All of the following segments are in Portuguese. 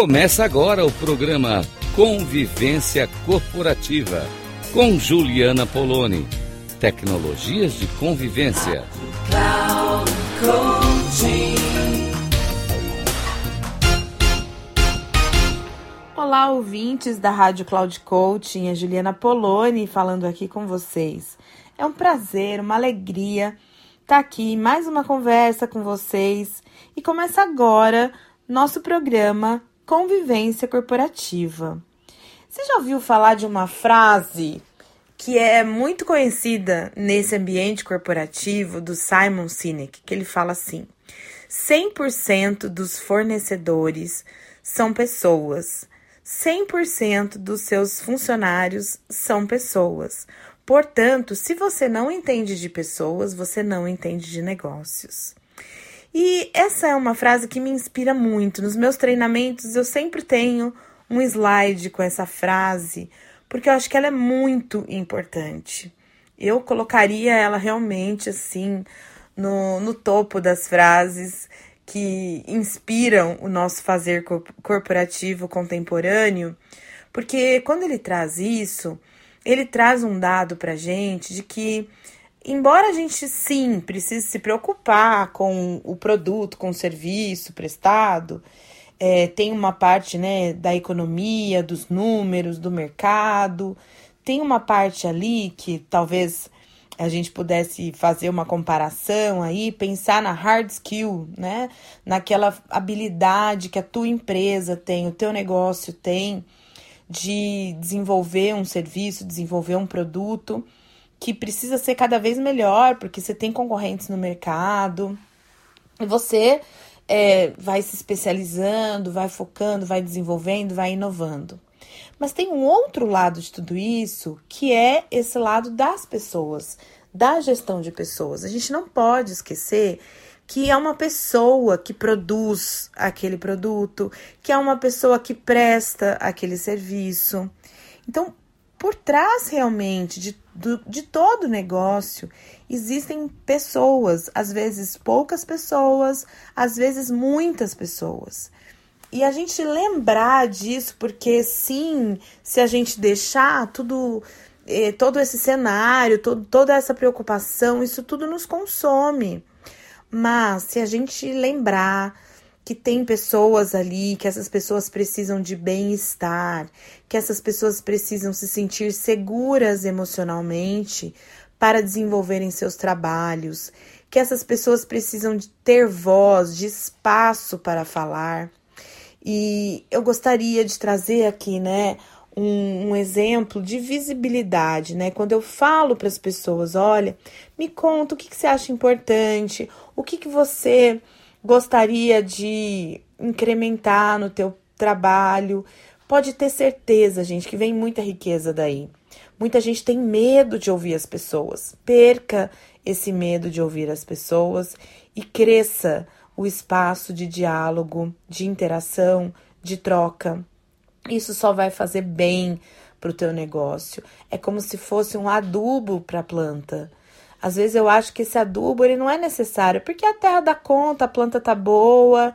Começa agora o programa Convivência Corporativa com Juliana Poloni. Tecnologias de convivência. Olá, ouvintes da Rádio Cloud Coaching, a Juliana Poloni falando aqui com vocês. É um prazer, uma alegria estar aqui, mais uma conversa com vocês e começa agora nosso programa Convivência Corporativa. Você já ouviu falar de uma frase que é muito conhecida nesse ambiente corporativo do Simon Sinek, que ele fala assim: 100% dos fornecedores são pessoas, 100% dos seus funcionários são pessoas. Portanto, se você não entende de pessoas, você não entende de negócios. E essa é uma frase que me inspira muito. Nos meus treinamentos, eu sempre tenho um slide com essa frase, porque eu acho que ela é muito importante. Eu colocaria ela realmente assim no, no topo das frases que inspiram o nosso fazer corporativo contemporâneo, porque quando ele traz isso, ele traz um dado para gente de que embora a gente sim precise se preocupar com o produto, com o serviço prestado, é, tem uma parte né, da economia, dos números, do mercado, tem uma parte ali que talvez a gente pudesse fazer uma comparação aí, pensar na hard skill, né? Naquela habilidade que a tua empresa tem, o teu negócio tem de desenvolver um serviço, desenvolver um produto que precisa ser cada vez melhor, porque você tem concorrentes no mercado e você é, vai se especializando, vai focando, vai desenvolvendo, vai inovando. Mas tem um outro lado de tudo isso que é esse lado das pessoas, da gestão de pessoas. A gente não pode esquecer que é uma pessoa que produz aquele produto, que é uma pessoa que presta aquele serviço. Então, por trás realmente de, do, de todo negócio existem pessoas, às vezes poucas pessoas, às vezes muitas pessoas. E a gente lembrar disso, porque sim, se a gente deixar tudo, eh, todo esse cenário, todo, toda essa preocupação, isso tudo nos consome. Mas se a gente lembrar que tem pessoas ali, que essas pessoas precisam de bem-estar, que essas pessoas precisam se sentir seguras emocionalmente para desenvolverem seus trabalhos, que essas pessoas precisam de ter voz, de espaço para falar. E eu gostaria de trazer aqui, né, um, um, exemplo de visibilidade, né? Quando eu falo para as pessoas, olha, me conta o que, que, você acha importante, o que, que você gostaria de incrementar no teu trabalho. Pode ter certeza, gente, que vem muita riqueza daí. Muita gente tem medo de ouvir as pessoas. Perca esse medo de ouvir as pessoas e cresça o espaço de diálogo, de interação, de troca. Isso só vai fazer bem para o teu negócio. É como se fosse um adubo para a planta. Às vezes eu acho que esse adubo ele não é necessário, porque a terra dá conta, a planta tá boa,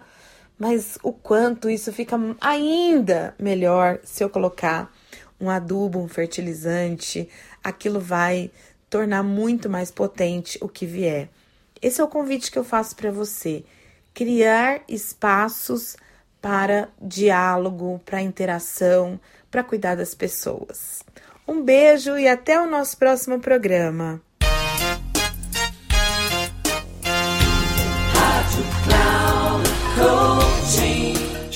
mas o quanto isso fica ainda melhor se eu colocar um adubo, um fertilizante, aquilo vai tornar muito mais potente o que vier. Esse é o convite que eu faço para você: criar espaços para diálogo, para interação, para cuidar das pessoas. Um beijo e até o nosso próximo programa.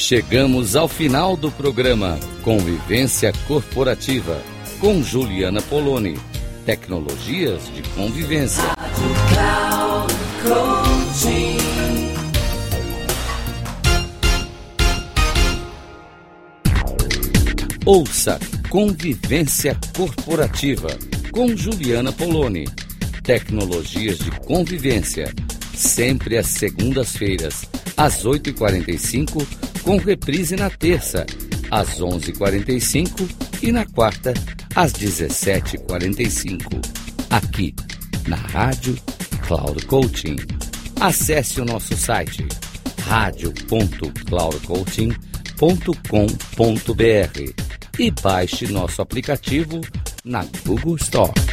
Chegamos ao final do programa Convivência Corporativa com Juliana Poloni. Tecnologias de convivência. Ouça Convivência Corporativa com Juliana Poloni. Tecnologias de convivência. Sempre às segundas-feiras, às 8h45 com reprise na terça, às 11h45 e na quarta, às 17h45. Aqui, na Rádio Cloud Coaching. Acesse o nosso site radio.cloudcoaching.com e baixe nosso aplicativo na Google Store.